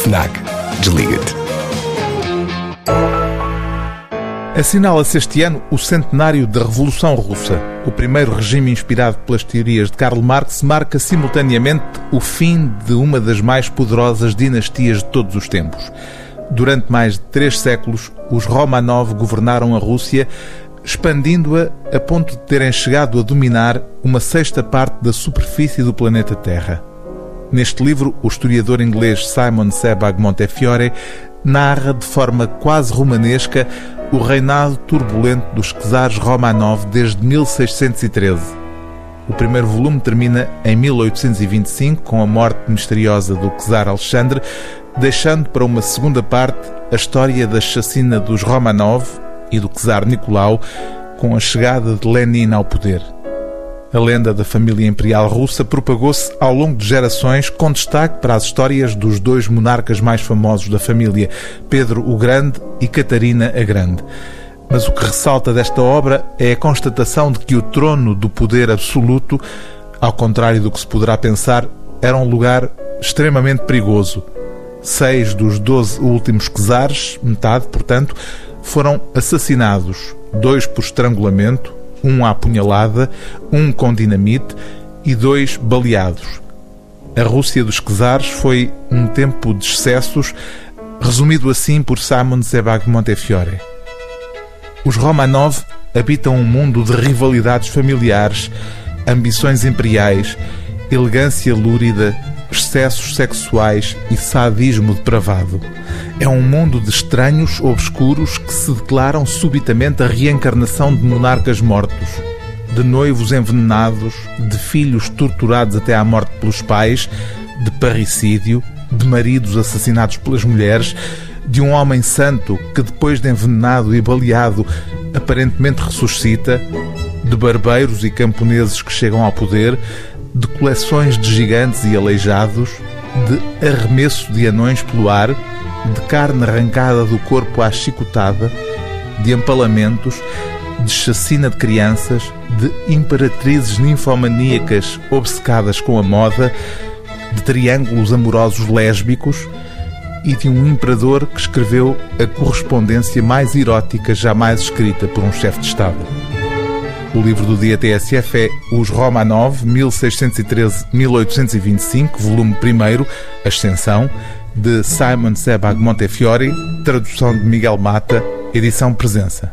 FNAC. Desliga-te. Assinala-se este ano o centenário da Revolução Russa. O primeiro regime inspirado pelas teorias de Karl Marx marca simultaneamente o fim de uma das mais poderosas dinastias de todos os tempos. Durante mais de três séculos, os Romanov governaram a Rússia, expandindo-a a ponto de terem chegado a dominar uma sexta parte da superfície do planeta Terra. Neste livro, o historiador inglês Simon Sebag Montefiore narra de forma quase romanesca o reinado turbulento dos czares Romanov desde 1613. O primeiro volume termina em 1825 com a morte misteriosa do czar Alexandre, deixando para uma segunda parte a história da chacina dos Romanov e do czar Nicolau com a chegada de Lenin ao poder. A lenda da família imperial russa propagou-se ao longo de gerações, com destaque para as histórias dos dois monarcas mais famosos da família, Pedro o Grande e Catarina a Grande. Mas o que ressalta desta obra é a constatação de que o trono do poder absoluto, ao contrário do que se poderá pensar, era um lugar extremamente perigoso. Seis dos doze últimos czares, metade, portanto, foram assassinados, dois por estrangulamento, um à punhalada, um com dinamite e dois baleados. A Rússia dos czares foi um tempo de excessos, resumido assim por Simon Sebag Montefiore. Os Romanov habitam um mundo de rivalidades familiares, ambições imperiais, elegância lúrida, excessos sexuais e sadismo depravado. É um mundo de estranhos obscuros que se declaram subitamente a reencarnação de monarcas mortos, de noivos envenenados, de filhos torturados até à morte pelos pais, de parricídio, de maridos assassinados pelas mulheres, de um homem santo que, depois de envenenado e baleado, aparentemente ressuscita, de barbeiros e camponeses que chegam ao poder, de coleções de gigantes e aleijados, de arremesso de anões pelo ar, de carne arrancada do corpo à chicotada, de empalamentos, de chacina de crianças, de imperatrizes ninfomaníacas obcecadas com a moda, de triângulos amorosos lésbicos e de um imperador que escreveu a correspondência mais erótica jamais escrita por um chefe de Estado. O livro do dia TSF é Os Romanov, 1613-1825, volume 1, Ascensão, de Simon Sebag Montefiore, tradução de Miguel Mata, edição Presença.